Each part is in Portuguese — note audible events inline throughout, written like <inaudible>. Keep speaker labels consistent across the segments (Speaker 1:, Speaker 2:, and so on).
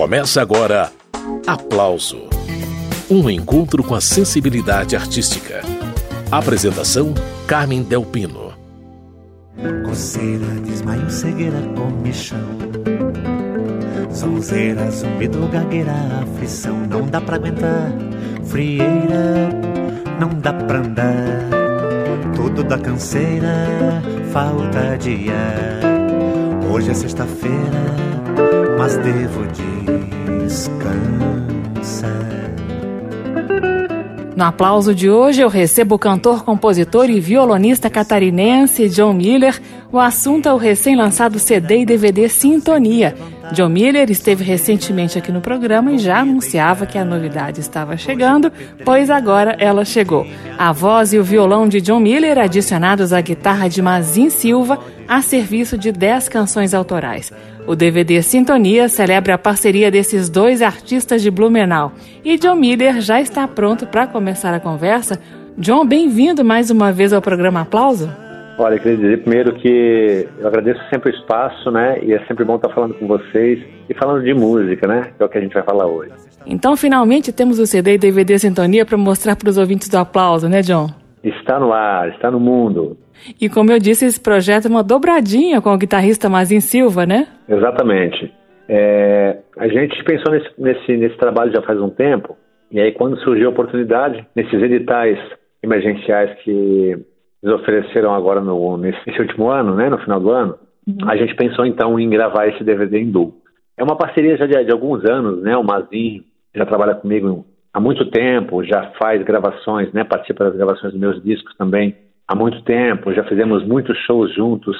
Speaker 1: Começa agora Aplauso Um encontro com a sensibilidade artística. Apresentação: Carmen Delpino.
Speaker 2: Coceira, desmaio, cegueira, comichão. Sonzeira, zumbido, gagueira, aflição. Não dá pra aguentar, frieira, não dá pra andar. Tudo dá canseira, falta de ar. Hoje é sexta-feira, mas devo descansar.
Speaker 3: No aplauso de hoje, eu recebo o cantor, compositor e violonista catarinense John Miller. O assunto é o recém-lançado CD e DVD Sintonia. John Miller esteve recentemente aqui no programa e já anunciava que a novidade estava chegando, pois agora ela chegou. A voz e o violão de John Miller, adicionados à guitarra de Mazin Silva, a serviço de 10 canções autorais. O DVD Sintonia celebra a parceria desses dois artistas de Blumenau. E John Miller já está pronto para começar a conversa. John, bem-vindo mais uma vez ao programa Aplauso.
Speaker 4: Olha, eu queria dizer primeiro que eu agradeço sempre o espaço, né? E é sempre bom estar falando com vocês e falando de música, né? Que é o que a gente vai falar hoje.
Speaker 3: Então, finalmente temos o CD e DVD Sintonia para mostrar para os ouvintes do aplauso, né, John?
Speaker 4: Está no ar, está no mundo.
Speaker 3: E como eu disse, esse projeto é uma dobradinha com o guitarrista Mazin Silva, né?
Speaker 4: Exatamente. É, a gente pensou nesse, nesse, nesse trabalho já faz um tempo, e aí quando surgiu a oportunidade, nesses editais emergenciais que eles ofereceram agora no, nesse, último ano, né, no final do ano, uhum. a gente pensou então em gravar esse DVD em duo. É uma parceria já de, de alguns anos, né? O Mazin já trabalha comigo há muito tempo, já faz gravações, né? Participa das gravações dos meus discos também há muito tempo. Já fizemos muitos shows juntos,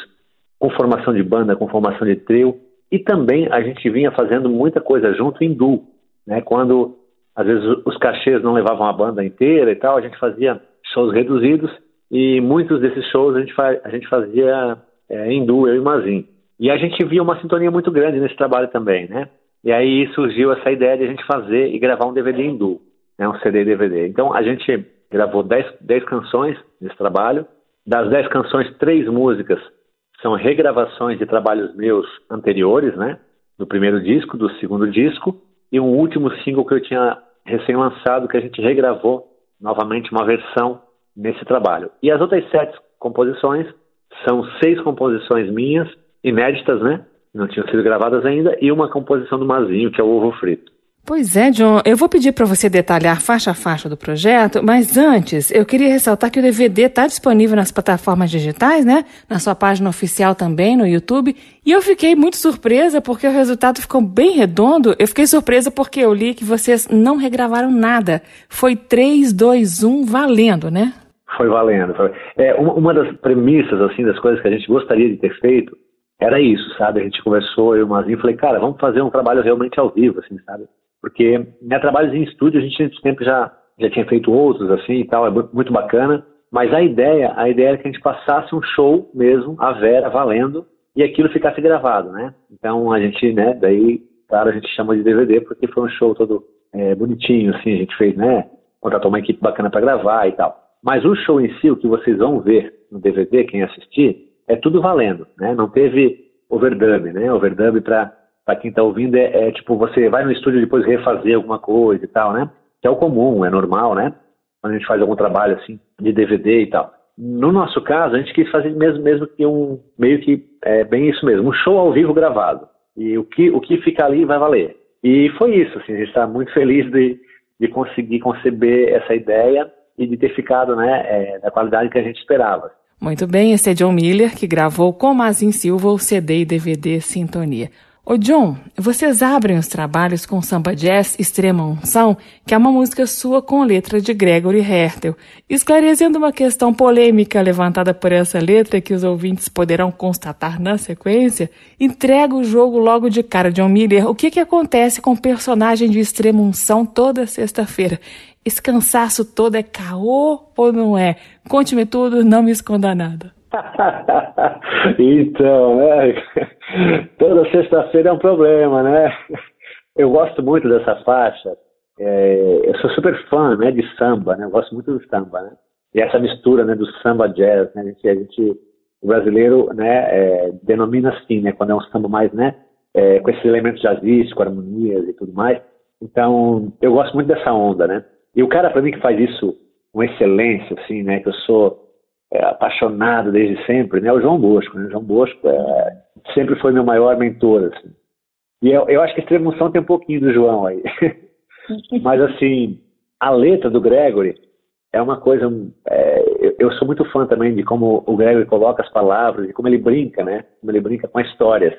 Speaker 4: com formação de banda, com formação de trio, e também a gente vinha fazendo muita coisa junto em duo, né? Quando às vezes os cachês não levavam a banda inteira e tal, a gente fazia shows reduzidos e muitos desses shows a gente, a gente fazia é, em duo, eu e Mazin. E a gente via uma sintonia muito grande nesse trabalho também, né? E aí surgiu essa ideia de a gente fazer e gravar um DVD em duo, né? um CD e DVD. Então a gente gravou 10, 10 canções nesse trabalho. Das 10 canções, três músicas são regravações de trabalhos meus anteriores, né? Do primeiro disco, do segundo disco, e um último single que eu tinha recém-lançado, que a gente regravou novamente uma versão nesse trabalho. E as outras sete composições são seis composições minhas, inéditas, né? Não tinham sido gravadas ainda, e uma composição do Mazinho, que é o Ovo Frito.
Speaker 3: Pois é, John, eu vou pedir para você detalhar faixa a faixa do projeto, mas antes eu queria ressaltar que o DVD está disponível nas plataformas digitais, né? Na sua página oficial também, no YouTube. E eu fiquei muito surpresa porque o resultado ficou bem redondo. Eu fiquei surpresa porque eu li que vocês não regravaram nada. Foi 3, 2, 1 valendo, né?
Speaker 4: Foi valendo. Foi. É, uma, uma das premissas, assim, das coisas que a gente gostaria de ter feito era isso, sabe? A gente conversou, eu e o Mazinho, falei, cara, vamos fazer um trabalho realmente ao vivo, assim, sabe? Porque né, trabalhos em estúdio a gente sempre já, já tinha feito outros, assim, e tal, é muito bacana, mas a ideia, a ideia era que a gente passasse um show mesmo, a Vera, valendo, e aquilo ficasse gravado, né? Então a gente, né, daí, claro, a gente chama de DVD porque foi um show todo é, bonitinho, assim, a gente fez, né? Contratou uma equipe bacana para gravar e tal. Mas o show em si, o que vocês vão ver no DVD, quem assistir, é tudo valendo, né? Não teve overdub, né? Overdub para quem está ouvindo é, é, tipo você vai no estúdio depois refazer alguma coisa e tal, né? Que é o comum, é normal, né? Quando a gente faz algum trabalho assim de DVD e tal. No nosso caso, a gente quis fazer mesmo, mesmo que um meio que é bem isso mesmo, um show ao vivo gravado. E o que o que fica ali vai valer. E foi isso, assim, a gente está muito feliz de, de conseguir conceber essa ideia e de ter ficado né, é, da qualidade que a gente esperava.
Speaker 3: Muito bem, esse é John Miller, que gravou com Mazin Silva o CD e DVD Sintonia. Ô John, vocês abrem os trabalhos com samba jazz Extrema Unção, que é uma música sua com letra de Gregory Hertel, esclarecendo uma questão polêmica levantada por essa letra que os ouvintes poderão constatar na sequência, entrega o jogo logo de cara, John Miller. O que, que acontece com o personagem de Extrema Unção toda sexta-feira? Esse cansaço todo é caô ou não é? Conte-me tudo, não me esconda nada. <laughs>
Speaker 4: então, né? Toda sexta-feira é um problema, né? Eu gosto muito dessa faixa. É, eu sou super fã, né, de samba, né? Eu gosto muito do samba, né? E essa mistura, né, do samba jazz, né? A gente, a gente o brasileiro, né, é, denomina assim, né? Quando é um samba mais, né, é, com esses elementos jazzísticos, harmonias e tudo mais. Então, eu gosto muito dessa onda, né? E o cara, para mim, que faz isso com excelência, assim, né? Que eu sou é, apaixonado desde sempre, né? O João Bosco, né? O João Bosco é, sempre foi meu maior mentor, assim. E eu, eu acho que a Extremunção tem um pouquinho do João aí. <laughs> Mas, assim, a letra do Gregory é uma coisa. É, eu, sou muito fã também de como o Gregory coloca as palavras e como ele brinca, né? Como ele brinca com histórias.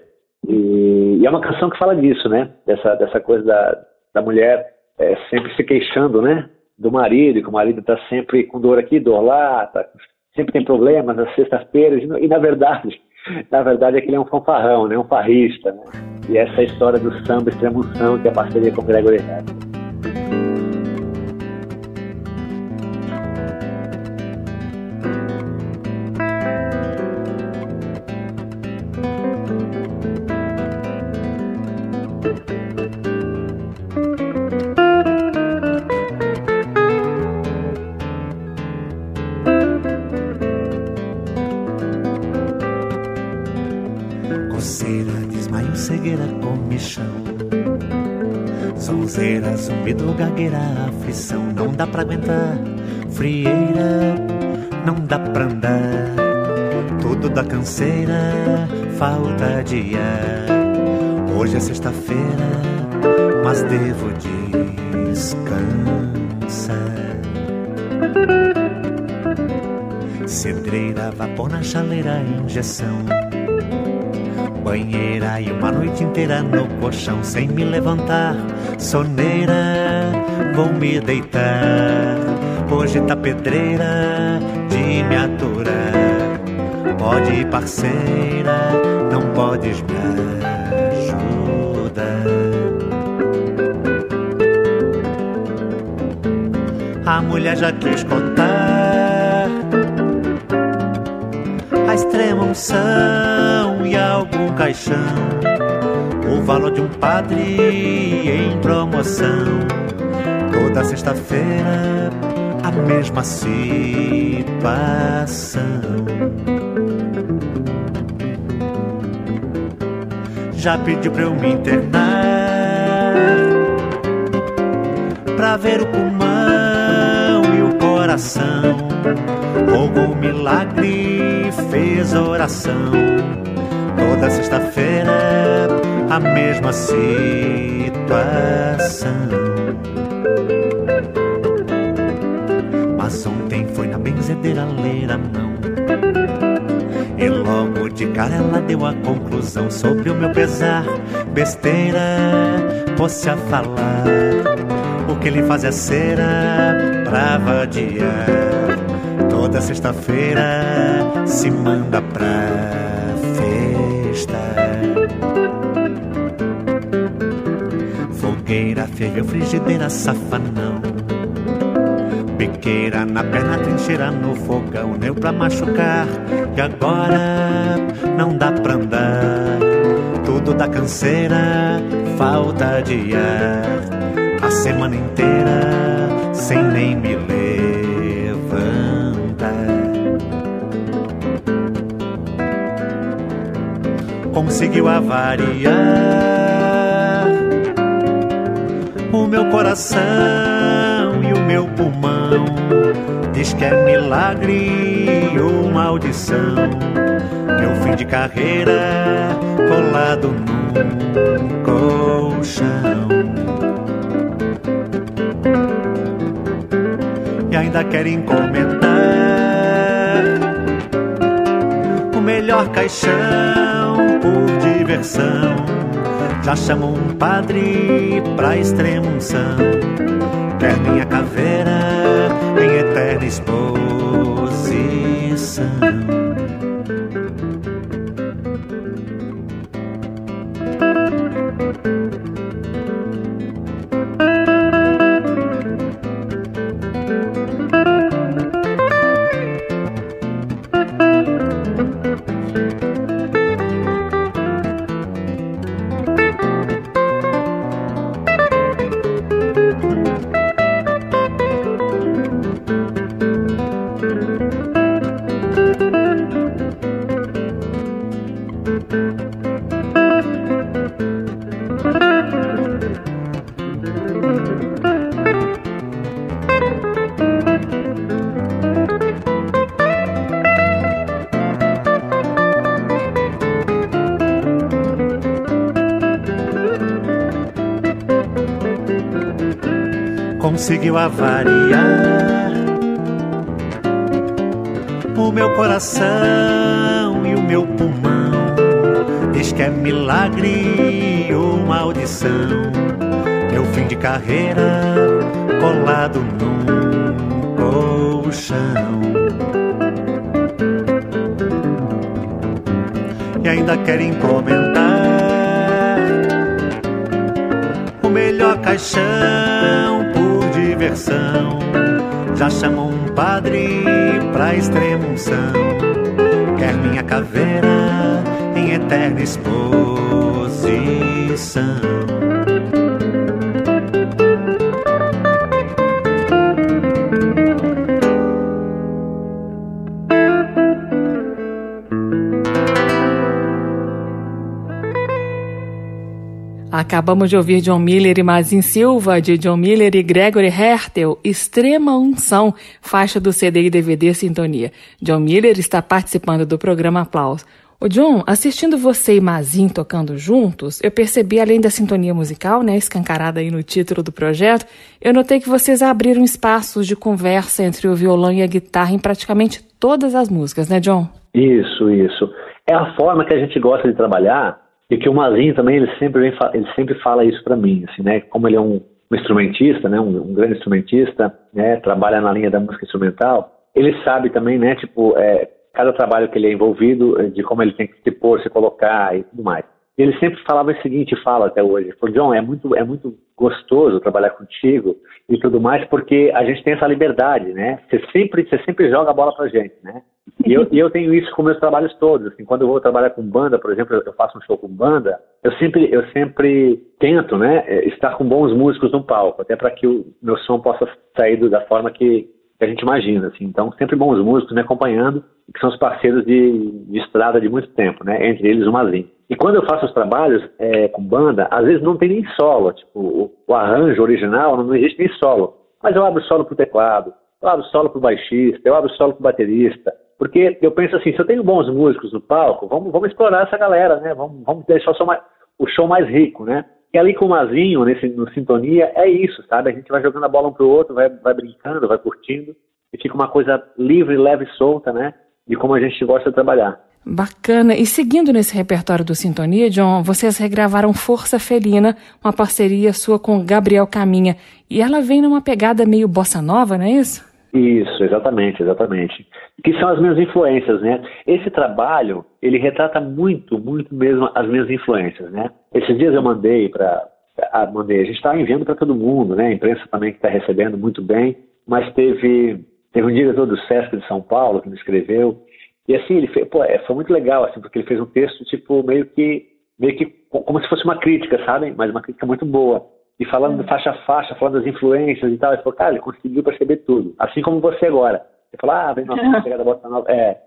Speaker 4: E, e, é uma canção que fala disso, né? Dessa, dessa coisa da, da mulher é, sempre se queixando, né? Do marido, que o marido está sempre com dor aqui, dor lá, tá, sempre tem problemas nas sextas-feiras. E, na verdade, <laughs> na verdade é que ele é um fanfarrão, né? Um farrista, né? E essa história do samba extremoção que é a parceria com o Gregory Harrison.
Speaker 2: dá pra aguentar. Frieira, não dá pra andar. Tudo da canseira, falta de ar. Hoje é sexta-feira, mas devo descansar. Cedreira, vapor na chaleira, injeção. Banheira e uma noite inteira no colchão sem me levantar. Soneira vou me deitar. Hoje tá pedreira de me aturar. Pode, parceira, não podes me ajudar. A mulher já quis contar a extrema unção e algum caixão. O valor de um padre em promoção Toda sexta-feira a mesma situação. Já pediu pra eu me internar pra ver o pulmão e o coração. Rogou milagre, fez oração. Toda sexta-feira a mesma situação. E logo de cara ela deu a conclusão sobre o meu pesar. Besteira, fosse a falar. O que ele faz é cera pra vadiar. Toda sexta-feira se manda pra festa. Fogueira, feia, frigideira, safanão Na perna, trincheira no fogão, neu pra machucar. E agora não dá pra andar. Tudo da canseira, falta de ar. A semana inteira sem nem me levantar. Conseguiu avariar o meu coração é milagre ou maldição. Meu fim de carreira colado num colchão. E ainda querem comentar o melhor caixão por diversão. Já chamam um padre pra extremunção. Quer minha caveira em eterna exposição. Avariar o meu coração e o meu pulmão. Diz que é milagre ou maldição. Meu fim de carreira colado num colchão. E ainda quer encomendar o melhor caixão por diversão. Já chamou um padre pra extremunção. Quer minha caveira em eterna exposição.
Speaker 3: Acabamos de ouvir John Miller e Mazin Silva, de John Miller e Gregory Hertel, Extrema Unção, faixa do CD e DVD Sintonia. John Miller está participando do programa Aplausos. O John, assistindo você e Mazin tocando juntos, eu percebi, além da sintonia musical, né, escancarada aí no título do projeto, eu notei que vocês abriram espaços de conversa entre o violão e a guitarra em praticamente todas as músicas, né, John?
Speaker 4: Isso, isso. É a forma que a gente gosta de trabalhar e que o Mazinho também, ele sempre, vem, ele sempre fala isso para mim, assim, né? Como ele é um, um instrumentista, né? Um, um, grande instrumentista, né? Trabalha na linha da música instrumental. Ele sabe também, né? Tipo, é, cada trabalho que ele é envolvido, é, de como ele tem que se pôr, se colocar e tudo mais. Ele sempre falava o seguinte, fala até hoje, falou, John, é muito, é muito gostoso trabalhar contigo e tudo mais, porque a gente tem essa liberdade, né? Você sempre, você sempre joga a bola pra gente, né? E eu, e eu tenho isso com meus trabalhos todos. Assim, quando eu vou trabalhar com banda, por exemplo, eu faço um show com banda, eu sempre, eu sempre tento, né, é, estar com bons músicos no palco, até para que o meu som possa sair da forma que, que a gente imagina. Assim. Então, sempre bons músicos me acompanhando, que são os parceiros de, de estrada de muito tempo, né? Entre eles o Mazin. E quando eu faço os trabalhos é, com banda, às vezes não tem nem solo, tipo, o, o arranjo original não existe nem solo. Mas eu abro solo pro teclado, eu abro solo pro baixista, eu abro solo pro baterista, porque eu penso assim, se eu tenho bons músicos no palco, vamos, vamos explorar essa galera, né? Vamos, vamos deixar o show, mais, o show mais rico, né? E ali com o Mazinho, nesse, no Sintonia, é isso, sabe? A gente vai jogando a bola um pro outro, vai, vai brincando, vai curtindo, e fica uma coisa livre, leve e solta, né? De como a gente gosta de trabalhar.
Speaker 3: Bacana. E seguindo nesse repertório do Sintonia, John, vocês regravaram Força Felina, uma parceria sua com Gabriel Caminha. E ela vem numa pegada meio bossa nova, não é isso?
Speaker 4: Isso, exatamente, exatamente. Que são as minhas influências, né? Esse trabalho, ele retrata muito, muito mesmo as minhas influências, né? Esses dias eu mandei para ah, mandei, a gente está enviando para todo mundo, né? A imprensa também que está recebendo muito bem, mas teve teve um diretor do Sesc de São Paulo que me escreveu e assim ele fez, pô, é, foi muito legal assim porque ele fez um texto tipo meio que meio que como se fosse uma crítica, sabe? Mas uma crítica muito boa e falando faixa a faixa, falando das influências e tal. Ele falou, cara, ele conseguiu perceber tudo. Assim como você agora. Você falou, ah, vem nossa <laughs> chegada bossa nova. É.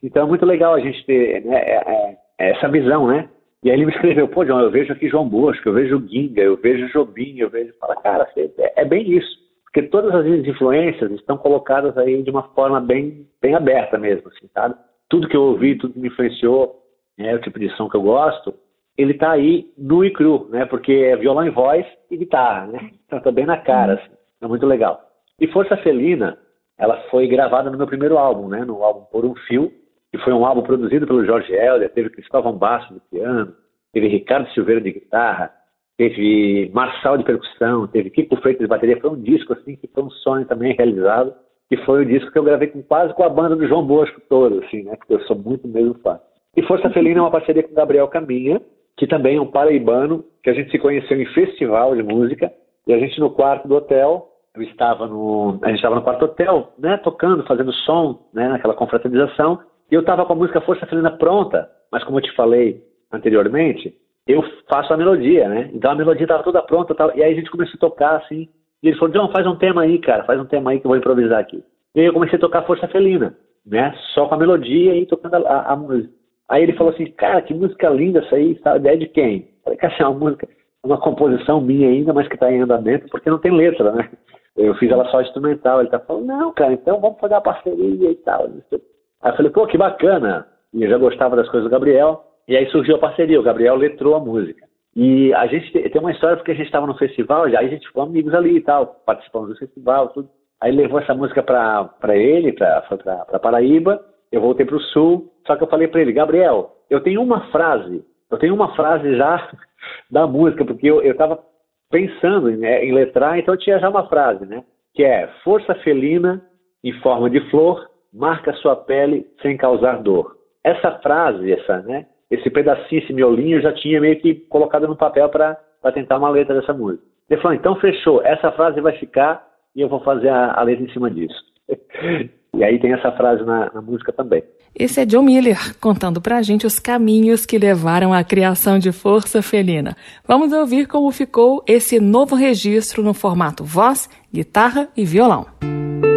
Speaker 4: Então é muito legal a gente ter né, é, é, é, essa visão, né? E aí ele me escreveu, pô, João, eu vejo aqui João Bosco, eu vejo Guinga, eu vejo Jobim, eu vejo. Fala, cara, é, é bem isso. Porque todas as minhas influências estão colocadas aí de uma forma bem, bem aberta mesmo, assim, sabe? Tudo que eu ouvi, tudo que me influenciou, é o tipo de som que eu gosto, ele está aí nu e cru, né? Porque é violão e voz e guitarra, né? <laughs> Então tá bem na cara, assim. É muito legal. E Força Felina, ela foi gravada no meu primeiro álbum, né? No álbum Por um Fio, que foi um álbum produzido pelo Jorge Helder, teve Cristóvão Basso de piano, teve Ricardo Silveira de guitarra, teve Marçal de percussão, teve Kiko Freitas de bateria. Foi um disco, assim, que foi um sonho também realizado, e foi o disco que eu gravei com, quase com a banda do João Bosco todo, assim, né? Porque eu sou muito mesmo fã. E Força Felina é uma parceria com Gabriel Caminha, que também é um paraibano, que a gente se conheceu em festival de música, e a gente no quarto do hotel, eu estava no, a gente estava no quarto do hotel, né, tocando, fazendo som, né, naquela confraternização, e eu estava com a música Força Felina pronta, mas como eu te falei anteriormente, eu faço a melodia, né, então a melodia estava toda pronta, e aí a gente começou a tocar assim, e ele falou, John, faz um tema aí, cara, faz um tema aí que eu vou improvisar aqui. E aí eu comecei a tocar Força Felina, né, só com a melodia e tocando a, a, a música. Aí ele falou assim, cara, que música linda essa aí, sabe? É de quem? falei, cara, é uma música, uma composição minha ainda, mas que está em andamento, porque não tem letra, né? Eu fiz ela só instrumental. Ele tá falando, não, cara, então vamos fazer uma parceria e tal. Aí eu falei, pô, que bacana. E eu já gostava das coisas do Gabriel. E aí surgiu a parceria, o Gabriel letrou a música. E a gente tem uma história porque a gente estava no festival, aí a gente ficou amigos ali e tal, participamos do festival, tudo. Aí levou essa música para ele, para Paraíba, eu voltei para o Sul, só que eu falei para ele, Gabriel, eu tenho uma frase, eu tenho uma frase já <laughs> da música, porque eu estava pensando né, em letrar, então eu tinha já uma frase, né? Que é, força felina em forma de flor, marca sua pele sem causar dor. Essa frase, essa, né? Esse pedacinho, esse miolinho, eu já tinha meio que colocado no papel para tentar uma letra dessa música. Ele falou, então fechou, essa frase vai ficar e eu vou fazer a, a letra em cima disso. <laughs> e aí tem essa frase na, na, música também.
Speaker 3: Esse é John Miller contando pra gente os caminhos que levaram à criação de Força Felina. Vamos ouvir como ficou esse novo registro no formato voz, guitarra e violão.
Speaker 2: temer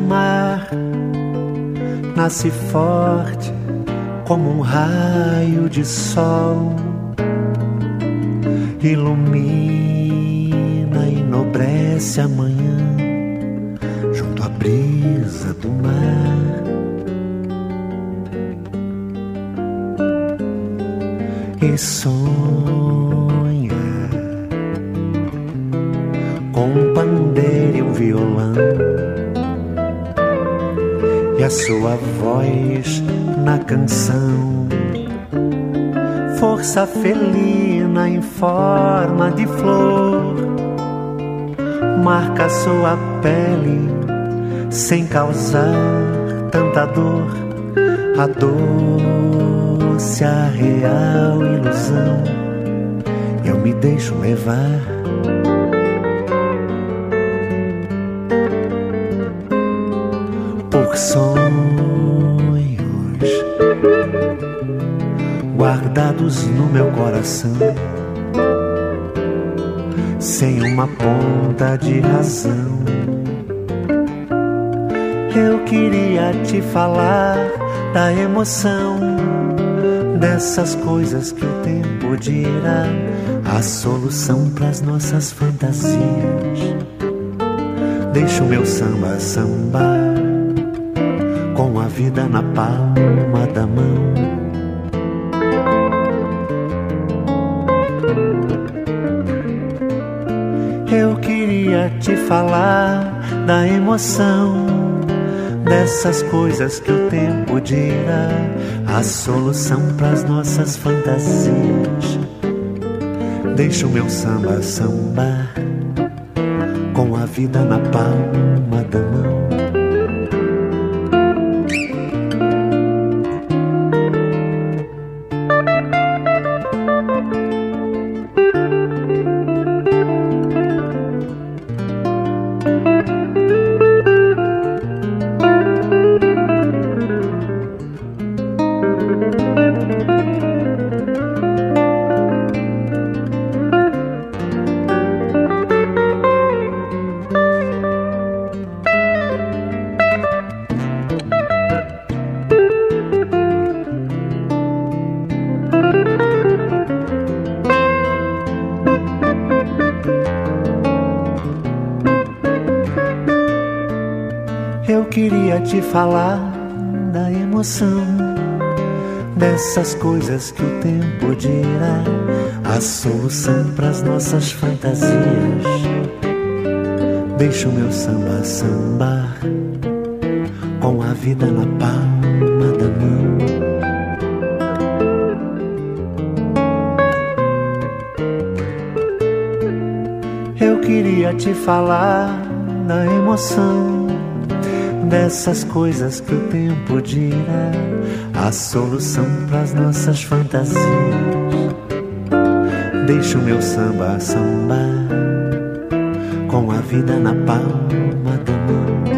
Speaker 2: amar. Nasce forte como um raio de sol, ilumina e enobrece a manhã junto à brisa do mar. E sonha com um pandeiro e um violão. Sua voz na canção, força felina em forma de flor, marca sua pele sem causar tanta dor, a doce, a real ilusão. Eu me deixo levar guardados no meu coração, sem uma ponta de razão. Eu queria te falar da emoção, dessas coisas que o tempo dirá, a solução para as nossas fantasias. Deixa o meu samba sambar, com a vida na palma da mão te falar da emoção dessas coisas que o tempo dirá a solução para as nossas fantasias. Deixa o meu samba sambar com a vida na palma da mão. Falar da emoção dessas coisas que o tempo dirá a solução para as nossas fantasias. Deixa o meu samba sambar com a vida na palma da mão. Eu queria te falar da emoção dessas coisas que o tempo dirá a solução para as nossas fantasias. Deixa o meu samba sambar com a vida na palma da mão.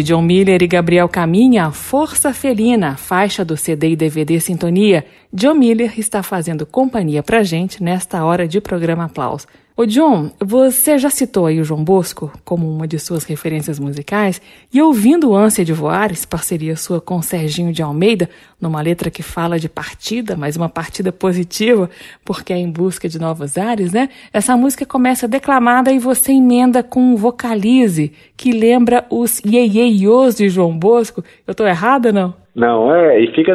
Speaker 3: De John Miller e Gabriel Caminha, Força Felina, faixa do CD e DVD Sintonia. John Miller está fazendo companhia pra gente nesta hora de programa Aplausos. Ô John, você já citou aí o João Bosco como uma de suas referências musicais, e ouvindo Ânsia de Voares, parceria sua com Serginho de Almeida, numa letra que fala de partida, mas uma partida positiva, porque é em busca de novos ares, né? Essa música começa declamada e você emenda com um vocalize que lembra os ieieios de João Bosco. Eu tô errada, não?
Speaker 2: Não, é, e fica.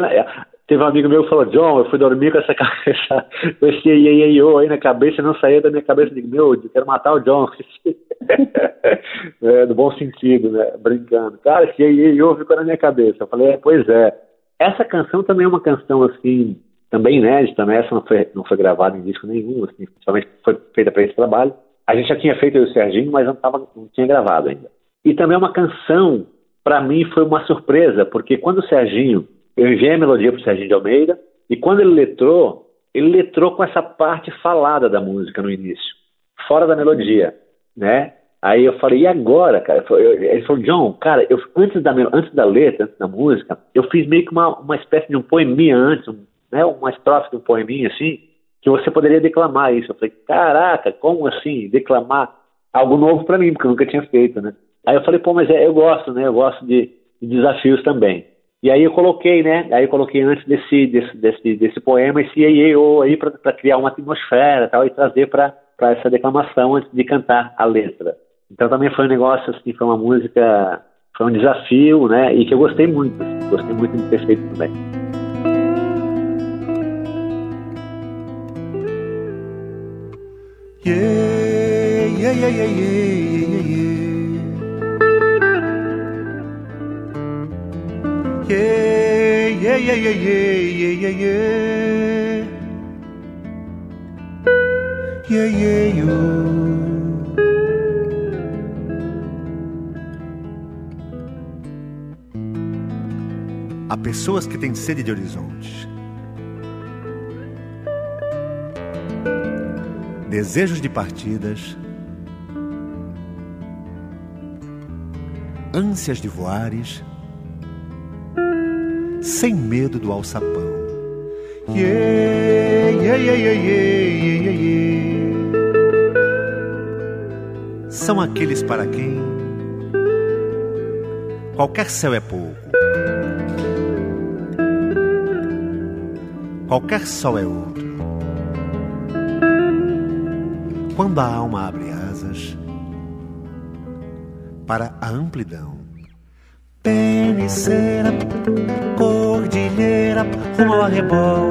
Speaker 2: Teve um amigo meu que falou, John, eu fui dormir com essa <laughs> cabeça, com esse ieieiô aí na cabeça não saía da minha cabeça. Digo, meu, eu quero matar o John. <laughs> é, no bom sentido, né? Brincando. Cara, esse ieieiô ficou na minha cabeça. Eu falei, é, pois é. Essa canção também é uma canção, assim, também inédita, né? Essa não foi, não foi gravada em disco nenhum, assim, principalmente foi feita para esse trabalho. A gente já tinha feito o Serginho, mas não, tava, não tinha gravado ainda. E também é uma canção, para mim, foi uma surpresa, porque quando o Serginho eu enviei a melodia para o Serginho de Almeida e quando ele letrou, ele letrou com essa parte falada da música no início, fora da melodia, né? Aí eu falei, e agora, cara? Ele falou, John, cara, eu, antes, da, antes da letra, antes da música, eu fiz meio que uma, uma espécie de um poeminha antes, um, né, uma estrofe de um poeminha assim, que você poderia declamar isso. Eu falei, caraca, como assim? Declamar algo novo para mim, porque eu nunca tinha feito, né? Aí eu falei, pô, mas é, eu gosto, né? Eu gosto de, de desafios também. E aí eu coloquei, né? Aí eu coloquei antes desse, desse, desse, desse poema esse EIO aí para criar uma atmosfera tal, e trazer para essa declamação antes de cantar a letra. Então também foi um negócio, assim, foi uma música, foi um desafio, né? E que eu gostei muito, assim, gostei muito de ter feito também. Yeah, yeah, yeah, yeah, yeah, yeah. Yeah, yeah, yeah, yeah, yeah, yeah, yeah. Yeah, yeah. Há pessoas que têm sede de horizontes. Desejos de partidas. Ânsias de voares sem medo do alçapão. Yeah, yeah, yeah, yeah, yeah, São aqueles para quem qualquer céu é pouco, qualquer sol é outro. Quando a alma abre asas para a amplidão, peniceira cordilheira rumo ao arrebol.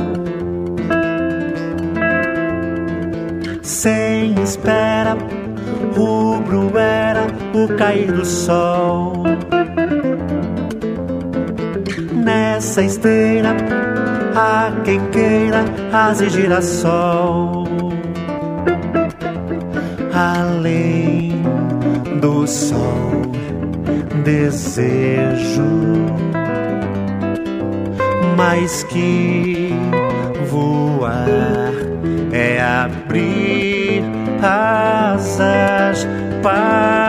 Speaker 2: Sem espera, rubro era o cair do sol. Nessa esteira, há quem queira asa girassol. Além do sol, desejo mais que voar é abrir asas, partir.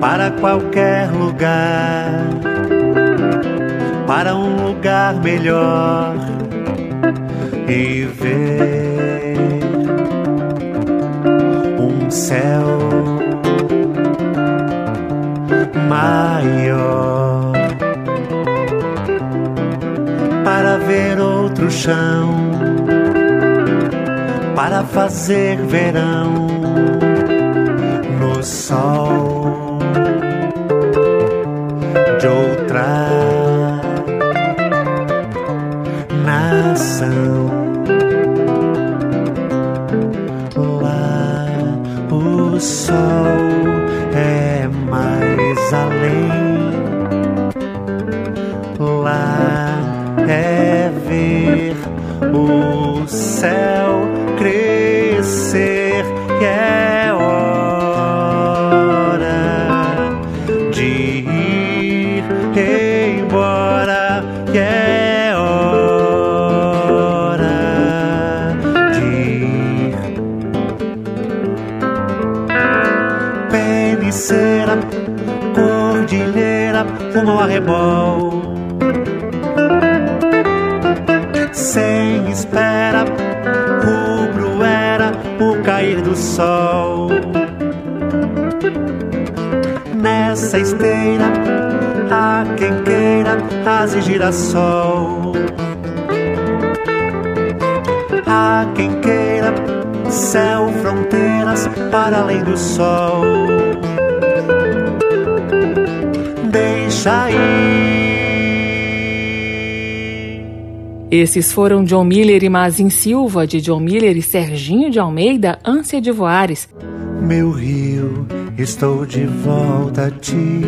Speaker 2: Para qualquer lugar, para um lugar melhor e ver um céu maior para ver outro chão, para fazer verão no sol Esteira, há quem queira asa e girassol. Há quem queira céu, fronteiras para além do sol. Deixa ir.
Speaker 3: Esses foram John Miller e Mazin Silva, de John Miller e Serginho de Almeida, Ânsia de Voares.
Speaker 2: Meu rio, estou de volta a ti.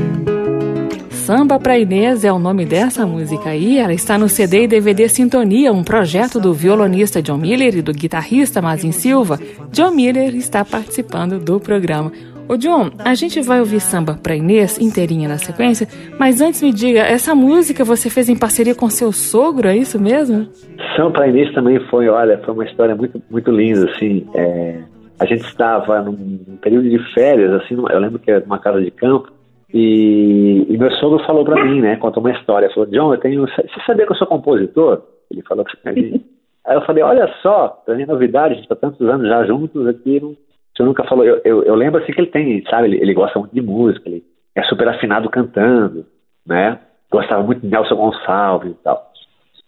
Speaker 3: Samba pra Inês é o nome dessa música aí. Ela está no CD e DVD Sintonia, um projeto do violonista John Miller e do guitarrista Mazin Silva. John Miller está participando do programa. Ô John, a gente vai ouvir samba pra Inês inteirinha na sequência, mas antes me diga, essa música você fez em parceria com seu sogro, é isso mesmo?
Speaker 4: Samba pra Inês também foi, olha, foi uma história muito, muito linda, assim. É, a gente estava num período de férias, assim, eu lembro que era uma casa de campo, e, e meu sogro falou para mim, né, contou uma história, falou, John, eu tenho, você sabia que eu sou compositor? Ele falou pra mim. <laughs> Aí eu falei, olha só, pra mim é novidade, a gente tá tantos anos já juntos aqui, não, o senhor nunca falou, eu, eu, eu, lembro assim que ele tem, sabe, ele, ele gosta muito de música, ele é super afinado cantando, né, gostava muito de Nelson Gonçalves e tal.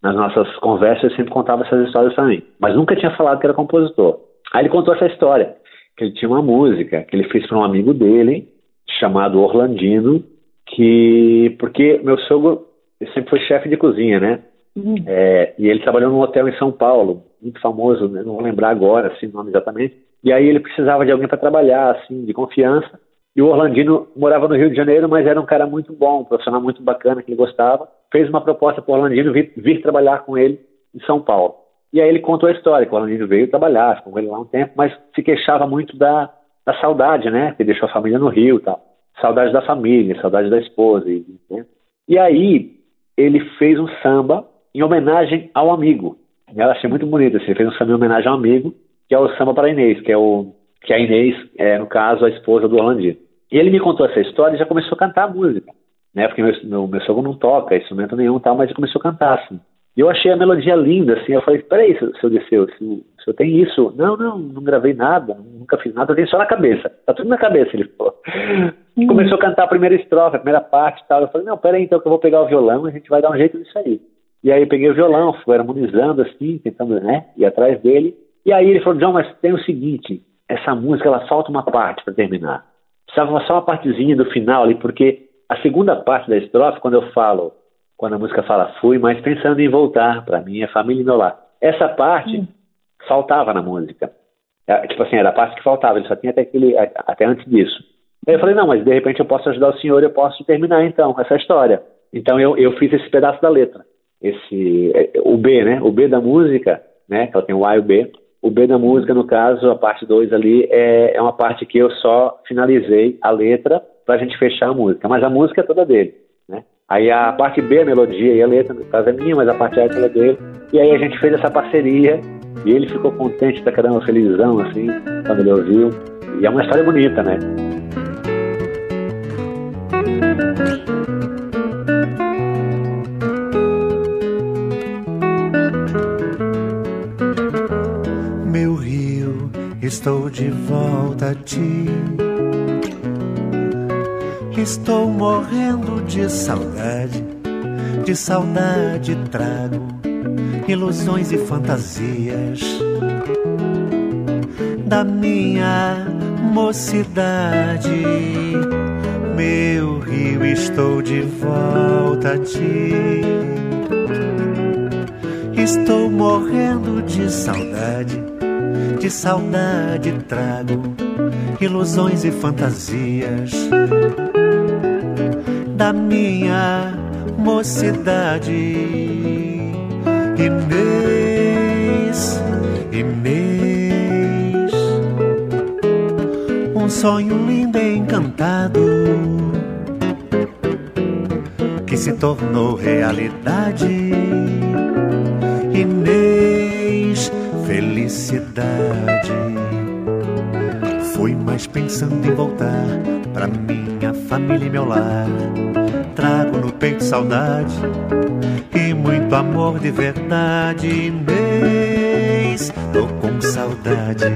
Speaker 4: Nas nossas conversas ele sempre contava essas histórias pra mim, mas nunca tinha falado que era compositor. Aí ele contou essa história, que ele tinha uma música que ele fez para um amigo dele, chamado Orlandino, que porque meu sogro sempre foi chefe de cozinha, né? Uhum. É, e ele trabalhou num hotel em São Paulo, muito famoso, né? não vou lembrar agora assim, o nome exatamente. E aí ele precisava de alguém para trabalhar, assim, de confiança. E o Orlandino morava no Rio de Janeiro, mas era um cara muito bom, um profissional muito bacana que ele gostava. Fez uma proposta para o Orlandino vir, vir trabalhar com ele em São Paulo. E aí ele contou a história, que o Orlandino veio trabalhar, ficou com ele lá um tempo, mas se queixava muito da, da saudade, né? Que deixou a família no Rio e tal. Saudade da família, saudade da esposa. E, né? e aí ele fez um samba em homenagem ao amigo. Eu achei muito bonito, assim, ele fez um samba em homenagem ao amigo, que é o samba para Inês, que é o que a Inês é, no caso, a esposa do Orlandino. E ele me contou essa história e já começou a cantar a música, né? Porque meu, meu, meu sogro não toca instrumento nenhum tal, mas ele começou a cantar, assim. E eu achei a melodia linda, assim. Eu falei, peraí, seu Dirceu, se o senhor tem isso? Não, não, não gravei nada, nunca fiz nada, tem só na cabeça. Tá tudo na cabeça, ele falou. Hum. Começou a cantar a primeira estrofe, a primeira parte e tal. Eu falei, não, peraí, então que eu vou pegar o violão e a gente vai dar um jeito nisso aí. E aí peguei o violão, fui harmonizando assim, tentando, né, ir atrás dele. E aí ele falou, John, mas tem o seguinte, essa música, ela falta uma parte para terminar. Precisava só uma partezinha do final ali, porque a segunda parte da estrofe, quando eu falo quando a música fala fui, mas pensando em voltar para minha família e meu lar. Essa parte hum. faltava na música. É, tipo assim, era a parte que faltava, ele só tinha até, aquele, até antes disso. Aí eu falei, não, mas de repente eu posso ajudar o senhor, eu posso terminar então essa história. Então eu, eu fiz esse pedaço da letra. Esse, é, o B, né? O B da música, né? Que ela tem o A e o B. O B da música, no caso, a parte 2 ali, é, é uma parte que eu só finalizei a letra para a gente fechar a música. Mas a música é toda dele, né? Aí a parte B, a melodia e a letra, no caso é minha, mas a parte A é dele. E aí a gente fez essa parceria e ele ficou contente pra caramba, felizão, assim, quando ele ouviu. E é uma história bonita, né?
Speaker 2: Meu rio, estou de volta a ti Estou morrendo de saudade, de saudade trago ilusões e fantasias da minha mocidade. Meu rio, estou de volta a ti. Estou morrendo de saudade, de saudade trago ilusões e fantasias da minha mocidade. Inês, Inês, um sonho lindo e encantado que se tornou realidade. Inês, felicidade pensando em voltar pra minha família e meu lar. Trago no peito saudade e muito amor de verdade. Inês, tô com saudade.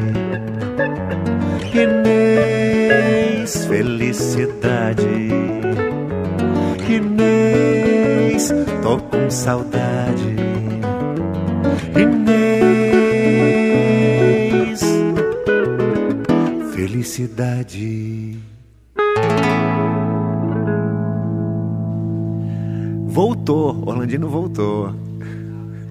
Speaker 2: Inês, felicidade. Inês, tô com saudade. Felicidade. Voltou, Orlandino voltou.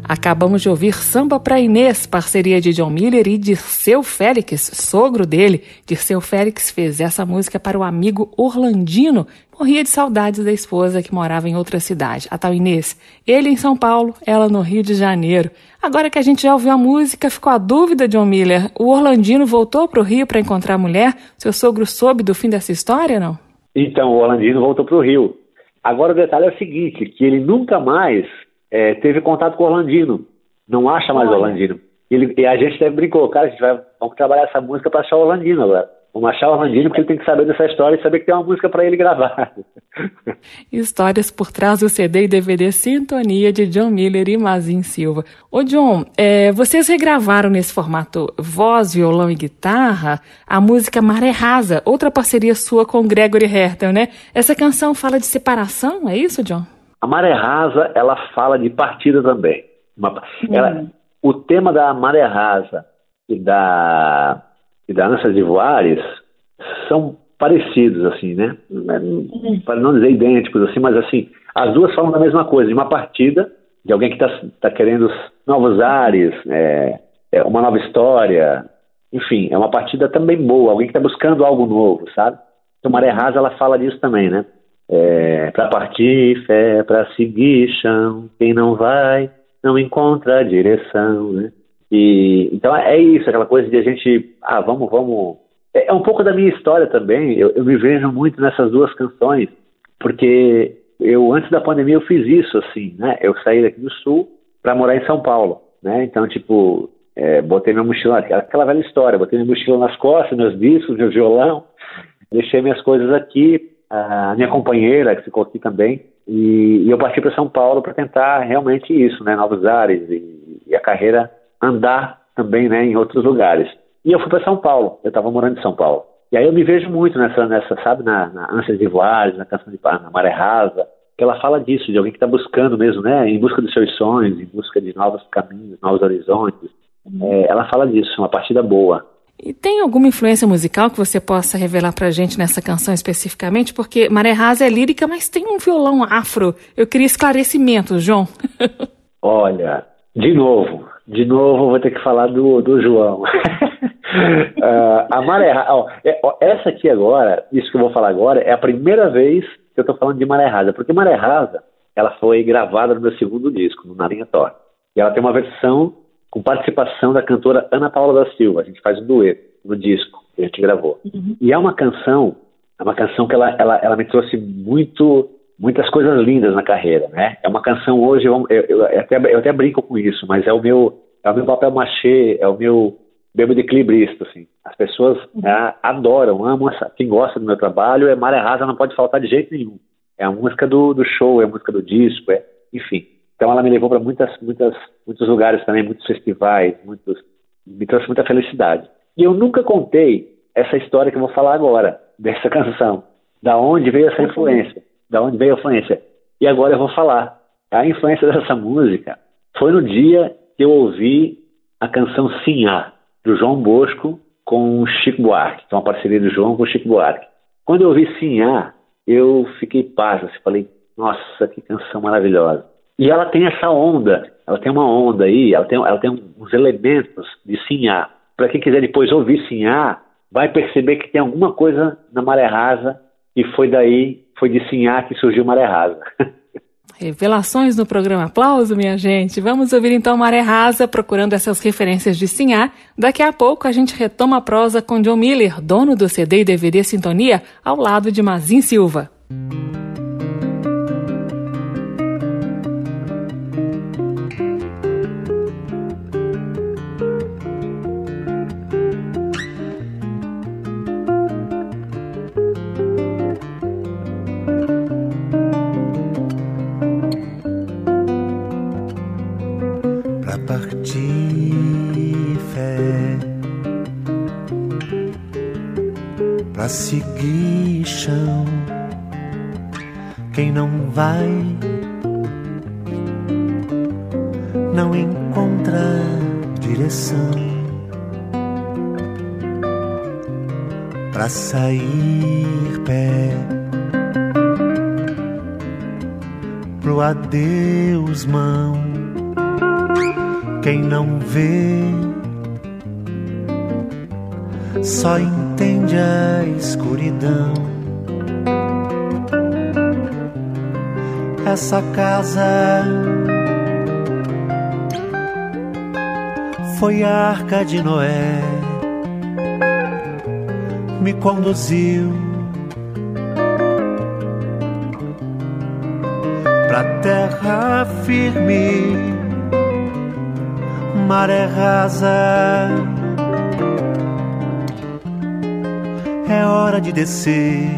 Speaker 3: Acabamos de ouvir Samba pra Inês, parceria de John Miller e Dirceu Félix, sogro dele. Dirceu Félix fez essa música para o amigo Orlandino. Morria de saudades da esposa que morava em outra cidade, a tal Inês. Ele em São Paulo, ela no Rio de Janeiro. Agora que a gente já ouviu a música, ficou a dúvida, John Miller. O Orlandino voltou para o Rio para encontrar a mulher? Seu sogro soube do fim dessa história, não?
Speaker 4: Então, o Orlandino voltou para o Rio. Agora o detalhe é o seguinte, que ele nunca mais é, teve contato com o Orlandino. Não acha mais o Orlandino. Ele, e a gente até brincou, cara, a gente vai vamos trabalhar essa música para achar o Orlandino agora. Vamos achar o Orlandino porque ele tem que saber dessa história e saber que tem uma música para ele gravar. <laughs>
Speaker 3: Histórias por trás do CD e DVD Sintonia de John Miller e Mazin Silva. Ô John, é, vocês regravaram nesse formato voz, violão e guitarra a música Maré Rasa, outra parceria sua com Gregory Hertel, né? Essa canção fala de separação, é isso, John?
Speaker 4: A Maré Rasa, ela fala de partida também. Uma, ela, o tema da Maré Rasa e da e da Ânsia de Voares são parecidos, assim, né? Para não dizer idênticos, assim, mas assim, as duas falam da mesma coisa, de uma partida, de alguém que está tá querendo novos ares, é, é uma nova história, enfim, é uma partida também boa, alguém que está buscando algo novo, sabe? Então, Maré Rasa, ela fala disso também, né? É, para partir, fé, para seguir chão, quem não vai, não encontra direção, né? E, então é isso, aquela coisa de a gente, ah, vamos, vamos. É, é um pouco da minha história também. Eu, eu, me vejo muito nessas duas canções, porque eu antes da pandemia eu fiz isso assim, né? Eu saí daqui do sul para morar em São Paulo, né? Então tipo, é, botei minha mochila, aquela velha história, botei minha mochila nas costas, meus discos, meu violão, deixei minhas coisas aqui, a minha companheira que ficou aqui também, e, e eu parti para São Paulo para tentar realmente isso, né? Novos ares e, e a carreira andar também né, em outros lugares. E eu fui para São Paulo, eu estava morando em São Paulo. E aí eu me vejo muito nessa, nessa sabe, na, na Ânsias de Voares, na canção de na Maré Rasa, que ela fala disso, de alguém que está buscando mesmo, né, em busca dos seus sonhos, em busca de novos caminhos, novos horizontes. É, ela fala disso, uma partida boa.
Speaker 3: E tem alguma influência musical que você possa revelar pra gente nessa canção especificamente? Porque Maré Rasa é lírica, mas tem um violão afro. Eu queria esclarecimento, João. <laughs>
Speaker 4: Olha, de novo, de novo, vou ter que falar do, do João. uh, <laughs> a Maré Rasa. É, essa aqui agora, isso que eu vou falar agora, é a primeira vez que eu estou falando de Maré Rasa, porque Maré Rasa ela foi gravada no meu segundo disco, no Narinha Thor. E ela tem uma versão com participação da cantora Ana Paula da Silva. A gente faz um dueto no disco que a gente gravou. Uhum. E é uma canção, é uma canção que ela, ela, ela me trouxe muito muitas coisas lindas na carreira, né? É uma canção hoje, eu, eu, eu, até, eu até brinco com isso, mas é o meu, é o meu papel machê, é o meu bebo de equilibrista, assim. As pessoas uhum. né, adoram, amam, essa, quem gosta do meu trabalho, é Maré Rasa não pode faltar de jeito nenhum. É a música do, do show, é a música do disco, é, enfim. Então ela me levou para muitas, muitas, muitos lugares também, muitos festivais, muitos, me trouxe muita felicidade. E eu nunca contei essa história que eu vou falar agora, <laughs> dessa canção. Da onde veio essa influência da onde veio a influência. E agora eu vou falar. A influência dessa música foi no dia que eu ouvi a canção Sinhá, do João Bosco com o Chico Buarque, que é uma parceria do João com o Chico Buarque. Quando eu ouvi Sinhá, eu fiquei paz, assim, falei, nossa, que canção maravilhosa. E ela tem essa onda, ela tem uma onda aí, ela tem, ela tem uns elementos de Sinhá. Para quem quiser depois ouvir Sinhá, vai perceber que tem alguma coisa na Maré Rasa e foi daí foi de Sinhá que surgiu Maré Rasa. <laughs>
Speaker 3: Revelações no programa Aplauso, minha gente. Vamos ouvir então Maré Rasa, procurando essas referências de Sinhá. Daqui a pouco a gente retoma a prosa com John Miller, dono do CD e DVD Sintonia, ao lado de Mazin Silva.
Speaker 2: Arca de Noé, me conduziu pra terra firme maré rasa. É hora de descer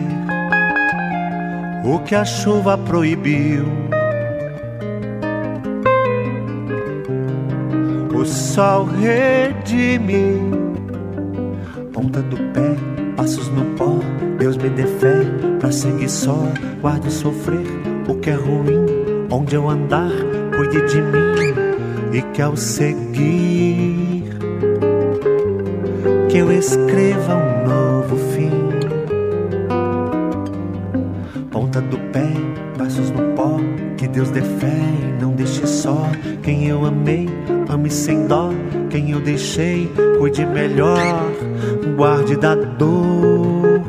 Speaker 2: o que a chuva proibiu. Sol redime, ponta do pé, passos no pó. Deus me dê fé pra seguir só. Guarde sofrer o que é ruim, onde eu andar, cuide de mim e que ao seguir que eu escreva um novo fim. Ponta do pé, passos no pó, que Deus dê fé e não deixe só quem eu amei, ame sem dó, quem eu deixei, cuide melhor, guarde da dor.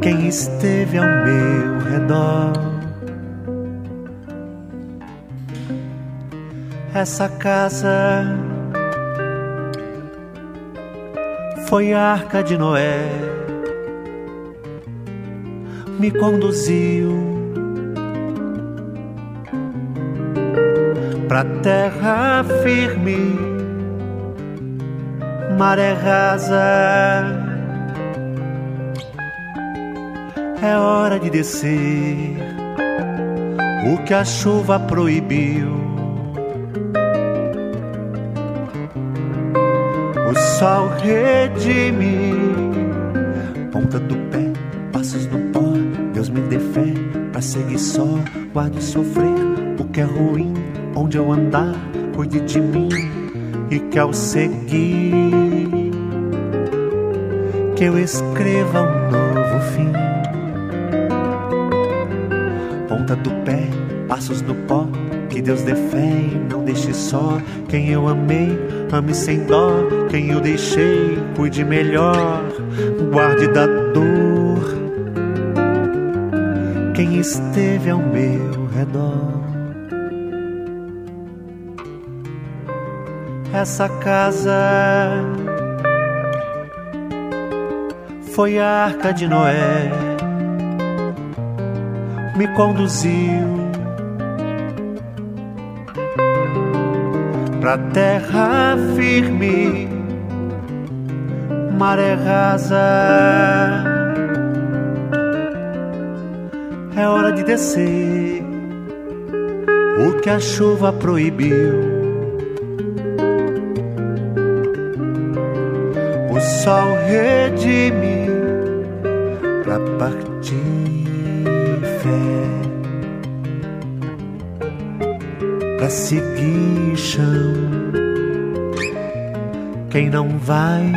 Speaker 2: Quem esteve ao meu redor essa casa foi a arca de Noé, me conduziu pra terra firme, maré rasa. É hora de descer o que a chuva proibiu sol redime. Ponta do pé, passos no pó. Deus me dê fé pra seguir só. Guarde sofrer o que é ruim. Onde eu andar, cuide de mim. E que ao seguir, que eu escreva um novo fim. Ponta do pé, passos no pó. Que Deus dê fé e não deixe só quem eu amei Ame sem dó quem eu deixei, cuide melhor, guarde da dor quem esteve ao meu redor. Essa casa foi a arca de Noé, me conduziu pra terra firme, maré rasa. É hora de descer o que a chuva proibiu. Sol redime pra partir fé. pra seguir chão. Quem não vai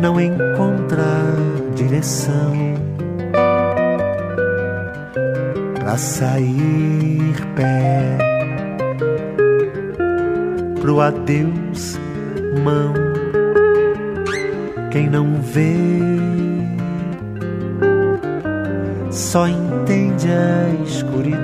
Speaker 2: não encontra direção pra sair pé pro adeus mão. Quem não vê só entende a escuridão.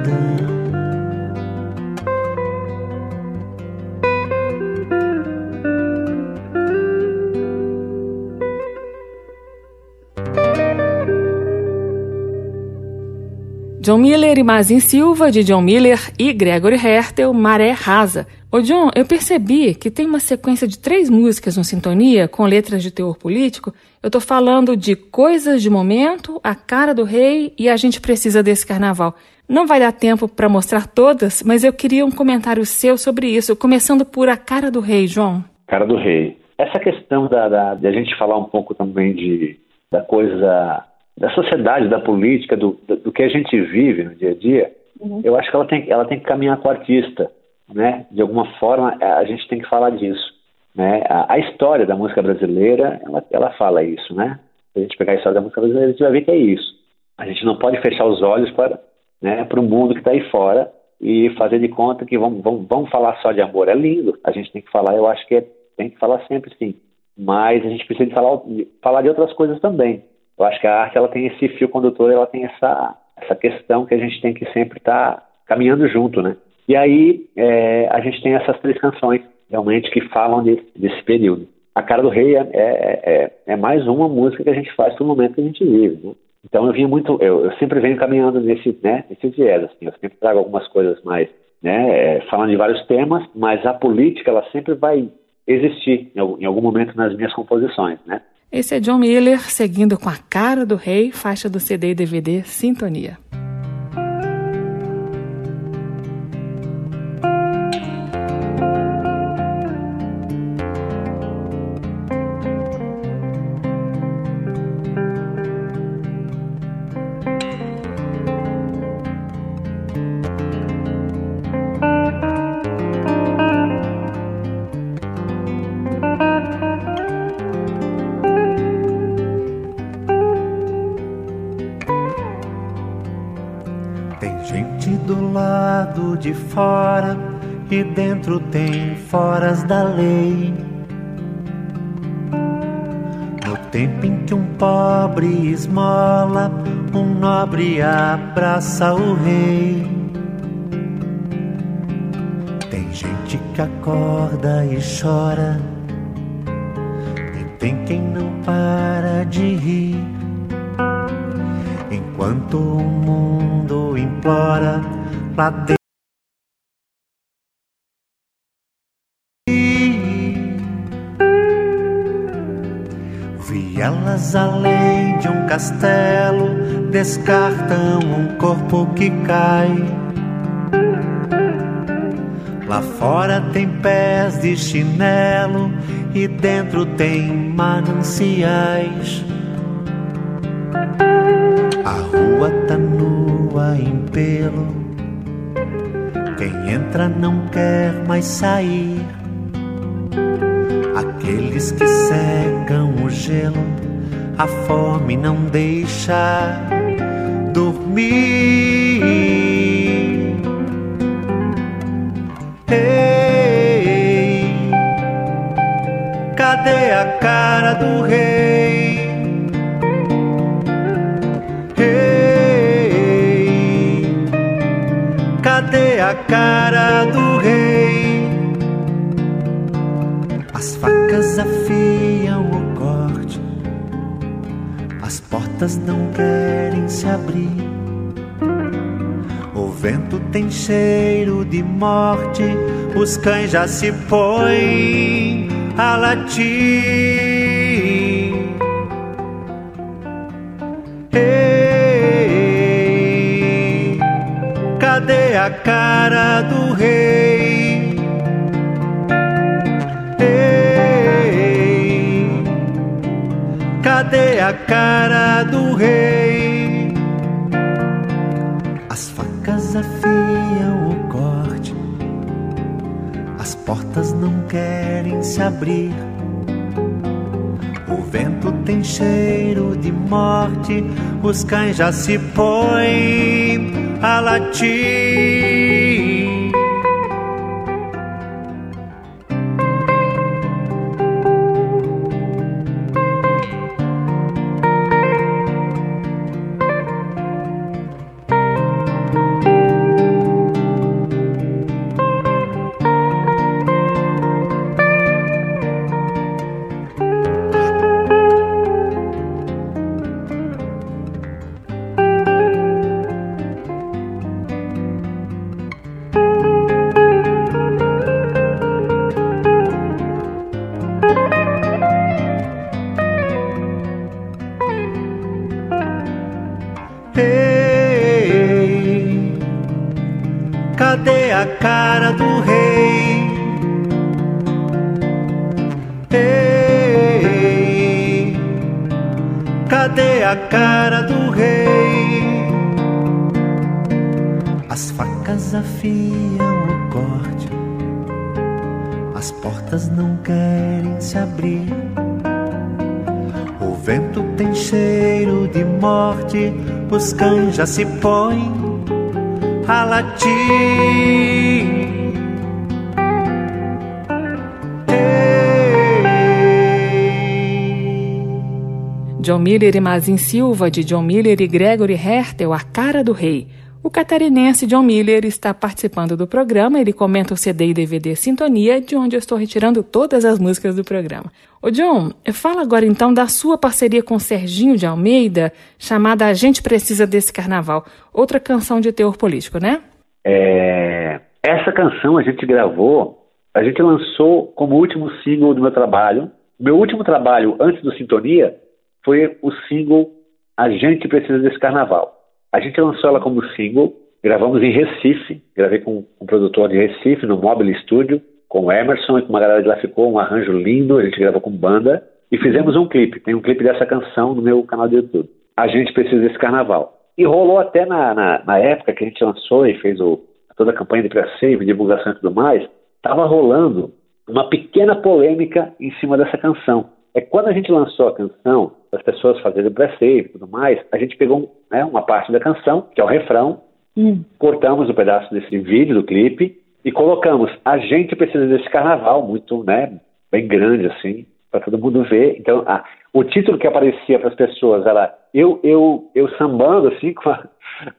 Speaker 3: John Miller e Mazin Silva, de John Miller e Gregory Hertel, Maré Rasa. Ô John, eu percebi que tem uma sequência de três músicas no Sintonia, com letras de teor político. Eu tô falando de Coisas de Momento, A Cara do Rei e A Gente Precisa Desse Carnaval. Não vai dar tempo para mostrar todas, mas eu queria um comentário seu sobre isso, começando por A Cara do Rei, João.
Speaker 4: Cara do Rei. Essa questão da, da, de a gente falar um pouco também de, da coisa da sociedade, da política, do, do que a gente vive no dia a dia, uhum. eu acho que ela tem, ela tem que caminhar com o artista, né? De alguma forma, a gente tem que falar disso, né? A, a história da música brasileira, ela, ela fala isso, né? Se a gente pegar a história da música brasileira, a gente vai ver que é isso. A gente não pode fechar os olhos para, né, para o mundo que está aí fora e fazer de conta que vamos, vamos, vamos falar só de amor. É lindo, a gente tem que falar, eu acho que é, tem que falar sempre sim. Mas a gente precisa de falar, de falar de outras coisas também eu acho que a arte ela tem esse fio condutor, ela tem essa, essa questão que a gente tem que sempre estar tá caminhando junto, né? E aí é, a gente tem essas três canções realmente que falam desse, desse período. A Cara do Rei é, é, é, é, mais uma música que a gente faz no momento que a gente vive, né? Então eu vinha muito, eu, eu, sempre venho caminhando nesse, né, nesse viés, assim, eu sempre trago algumas coisas mais, né, é, falando de vários temas, mas a política ela sempre vai existir em algum momento nas minhas composições, né?
Speaker 3: Esse é John Miller seguindo com a cara do rei, faixa do CD e DVD Sintonia.
Speaker 2: De fora e dentro tem foras da lei. No tempo em que um pobre esmola, um nobre abraça o rei. Tem gente que acorda e chora, e tem quem não para de rir. Enquanto o mundo implora lá dentro. Elas, além de um castelo, descartam um corpo que cai. Lá fora tem pés de chinelo e dentro tem mananciais. Quem entra não quer mais sair. Aqueles que secam o gelo, a fome não deixa dormir. Ei, cadê a cara do rei? A cara do rei? desafiam o corte, as portas não querem se abrir. O vento tem cheiro de morte, os cães já se põem a latir. A cara do rei?
Speaker 5: Cadê a cara do rei?
Speaker 2: As facas afiam o corte, as portas não querem se abrir. O vento tem cheiro de morte, os cães já se põem a latir. Portas não querem se abrir. O vento tem cheiro de morte, os cães já se põem a latir.
Speaker 3: John Miller e Mazin Silva, de John Miller e Gregory Hertel, A Cara do Rei. O catarinense John Miller está participando do programa. Ele comenta o CD e DVD Sintonia, de onde eu estou retirando todas as músicas do programa. Ô John, fala agora então da sua parceria com Serginho de Almeida, chamada A Gente Precisa Desse Carnaval. Outra canção de teor político, né?
Speaker 4: É... Essa canção a gente gravou, a gente lançou como último single do meu trabalho. Meu último trabalho antes do Sintonia foi o single A Gente Precisa Desse Carnaval. A gente lançou ela como single, gravamos em Recife, gravei com um produtor de Recife, no Mobile Studio, com o Emerson e com uma galera de lá ficou um arranjo lindo, a gente gravou com banda e fizemos um clipe. Tem um clipe dessa canção no meu canal do YouTube. A Gente Precisa Desse Carnaval. E rolou até na, na, na época que a gente lançou e fez o, toda a campanha de pre-save, divulgação e tudo mais, estava rolando uma pequena polêmica em cima dessa canção é quando a gente lançou a canção, as pessoas fazendo pré-save e tudo mais, a gente pegou né, uma parte da canção, que é o refrão, hum. cortamos um pedaço desse vídeo, do clipe, e colocamos A Gente Precisa Desse Carnaval, muito, né, bem grande assim, para todo mundo ver. Então, o título que aparecia para as pessoas era eu, eu, eu sambando assim, com, <laughs> a,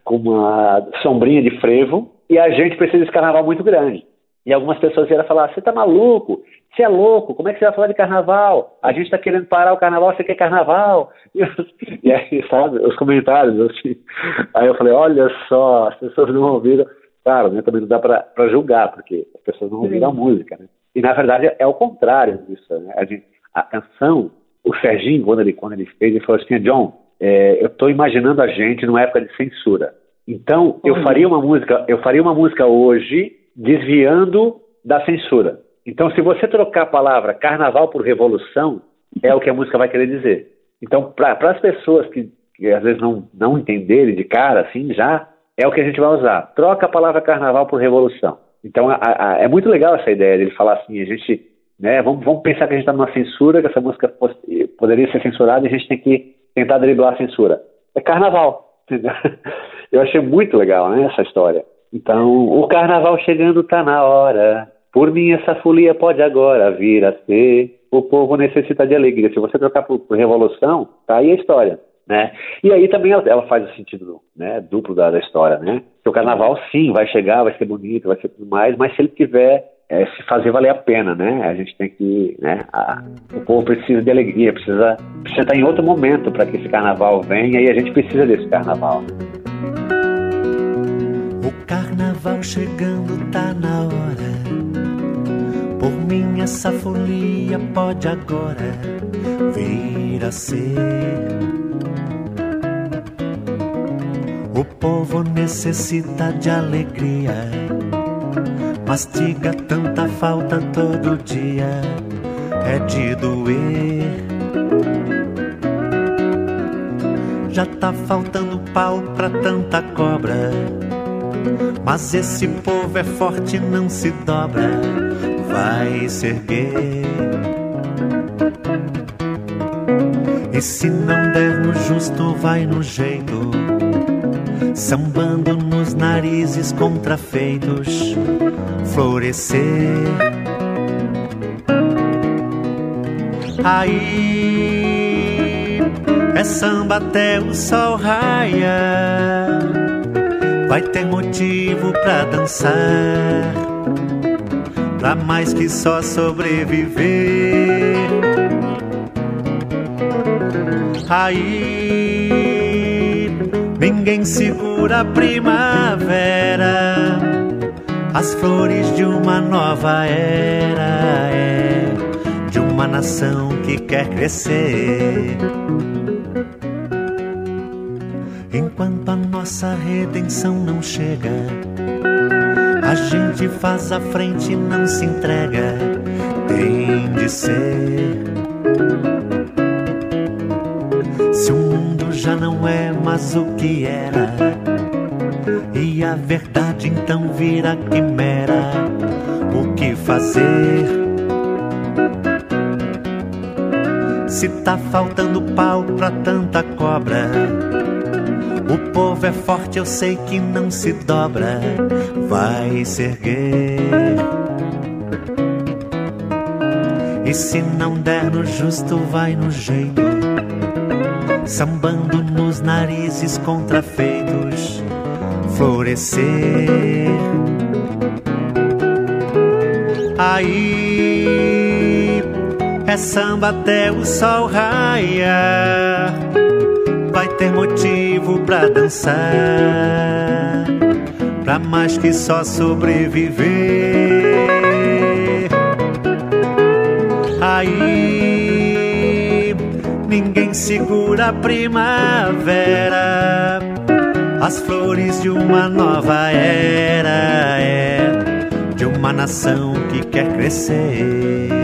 Speaker 4: com uma sombrinha de frevo, e A Gente Precisa Desse Carnaval muito grande. E algumas pessoas vieram falar: você tá maluco? Você é louco? Como é que você vai falar de carnaval? A gente está querendo parar o carnaval, você quer carnaval? E, <laughs> e, aí, sabe, os comentários, assim. Aí eu falei: olha só, as pessoas não ouviram. Claro, né, também não dá para julgar, porque as pessoas não ouviram a música, né? E na verdade é o contrário disso, né? A, gente, a canção, o Serginho, quando ele, quando ele fez, ele falou assim: John, é, eu estou imaginando a gente numa época de censura. Então, eu faria uma música, eu faria uma música hoje desviando da censura. Então, se você trocar a palavra carnaval por revolução, é o que a música vai querer dizer. Então, para as pessoas que, que, às vezes não, não entenderem de cara, assim, já é o que a gente vai usar. Troca a palavra carnaval por revolução. Então, a, a, é muito legal essa ideia de ele falar assim, a gente, né, vamos, vamos pensar que a gente está numa censura, que essa música poderia ser censurada e a gente tem que tentar driblar a censura. É carnaval, <laughs> entendeu? Eu achei muito legal, né, essa história. Então, o carnaval chegando tá na hora. Por mim, essa folia pode agora vir a ser. O povo necessita de alegria. Se você trocar por, por revolução, tá aí a história. Né? E aí também ela, ela faz o sentido né, duplo da, da, história, né? O carnaval sim vai chegar, vai ser bonito, vai ser tudo mais, mas se ele tiver é, se fazer valer a pena, né? A gente tem que, né? A, o povo precisa de alegria, precisa, precisa estar em outro momento para que esse carnaval venha e a gente precisa desse carnaval.
Speaker 2: Carnaval chegando tá na hora. Por mim essa folia pode agora vir a ser. O povo necessita de alegria, mastiga tanta falta todo dia, é de doer. Já tá faltando pau pra tanta cobra mas esse povo é forte, não se dobra, vai se erguer. E se não der no justo, vai no jeito, sambando nos narizes contrafeitos, florescer. Aí é samba até o sol raiar vai ter motivo pra dançar, pra mais que só sobreviver. Aí ninguém segura a primavera, as flores de uma nova era, é de uma nação que quer crescer. Nossa redenção não chega, A gente faz a frente, não se entrega, tem de ser. Se o mundo já não é mais o que era, e a verdade então vira quimera, o que fazer? Se tá faltando pau pra tanta cobra é forte, eu sei que não se dobra, vai se erguer. E se não der no justo, vai no jeito, sambando nos narizes contrafeitos, florescer. Aí é samba até o sol raiar vai ter motivo pra dançar, pra mais que só sobreviver. Aí ninguém segura a primavera, as flores de uma nova era, é de uma nação que quer crescer.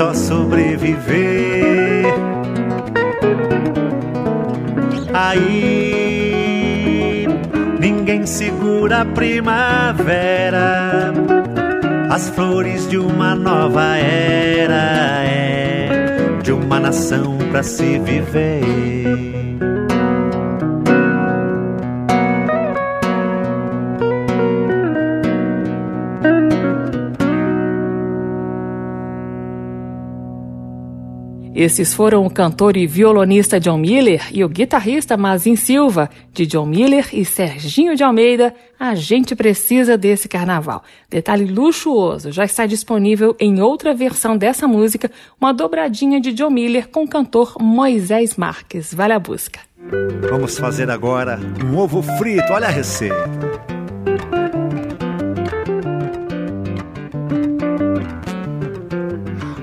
Speaker 2: Só sobreviver. Aí ninguém segura a primavera, as flores de uma nova era, é de uma nação pra se viver.
Speaker 3: Esses foram o cantor e violonista John Miller e o guitarrista Mazin Silva, de John Miller e Serginho de Almeida. A gente precisa desse carnaval. Detalhe luxuoso, já está disponível em outra versão dessa música, uma dobradinha de John Miller com o cantor Moisés Marques. Vale a busca.
Speaker 2: Vamos fazer agora um ovo frito, olha a receita.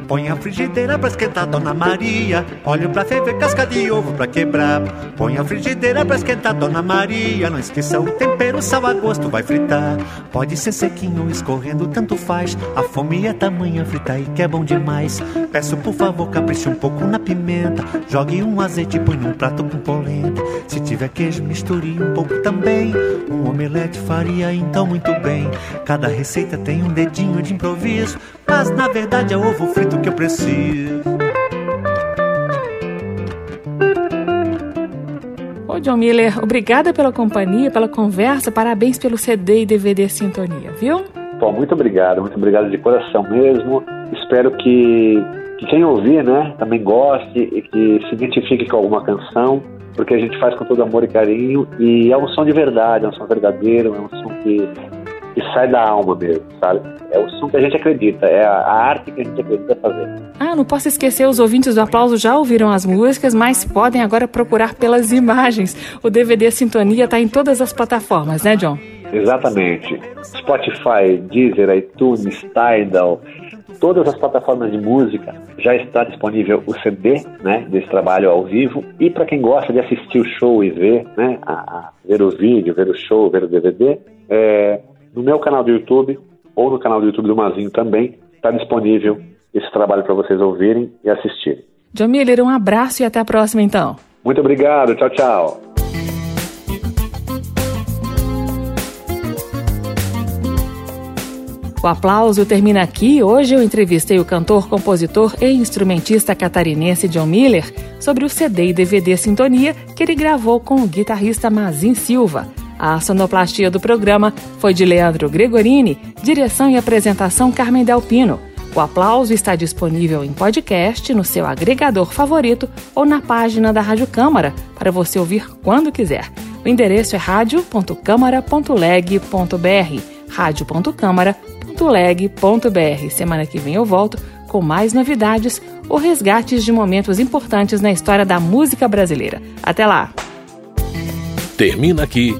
Speaker 2: Põe a frigideira pra esquentar, Dona Maria. Óleo pra ferver, casca de ovo pra quebrar. Põe a frigideira pra esquentar, Dona Maria. Não esqueça o tempero, sal a gosto, vai fritar. Pode ser sequinho escorrendo, tanto faz. A fome é tamanha, frita aí que é bom demais. Peço por favor, capriche um pouco na pimenta. Jogue um azeite e põe num prato com polenta. Se tiver queijo, misture um pouco também. Um omelete faria então muito bem. Cada receita tem um dedinho de improviso. Mas na verdade é ovo frito que eu preciso.
Speaker 3: Ô John Miller, obrigada pela companhia, pela conversa, parabéns pelo CD e DVD Sintonia, viu?
Speaker 4: Bom, muito obrigado, muito obrigado de coração mesmo. Espero que, que quem ouvir, né, também goste e que se identifique com alguma canção, porque a gente faz com todo amor e carinho e é um som de verdade, é um som verdadeiro, é um som que que sai da alma mesmo, sabe? É o som que a gente acredita, é a, arte que a gente acredita fazer.
Speaker 3: Ah, não posso esquecer, os ouvintes do aplauso já ouviram as músicas, mas podem agora procurar pelas imagens. O DVD Sintonia está em todas as plataformas, né, John?
Speaker 4: Exatamente. Spotify, Deezer, iTunes, Tidal, todas as plataformas de música já está disponível o CD, né, desse trabalho ao vivo. E para quem gosta de assistir o show e ver, né, a, a, ver o vídeo, ver o show, ver o DVD, é, no meu canal do YouTube ou no canal do YouTube do Mazinho também está disponível esse trabalho para vocês ouvirem e assistirem.
Speaker 3: John Miller, um abraço e até a próxima então.
Speaker 4: Muito obrigado, tchau, tchau.
Speaker 3: O aplauso termina aqui. Hoje eu entrevistei o cantor, compositor e instrumentista catarinense John Miller sobre o CD e DVD Sintonia que ele gravou com o guitarrista Mazin Silva. A sonoplastia do programa foi de Leandro Gregorini, direção e apresentação Carmen Delpino. O aplauso está disponível em podcast, no seu agregador favorito ou na página da Rádio Câmara para você ouvir quando quiser. O endereço é radio.câmara.leg.br radio.câmara.leg.br. Semana que vem eu volto com mais novidades ou resgates de momentos importantes na história da música brasileira. Até lá!
Speaker 1: Termina aqui.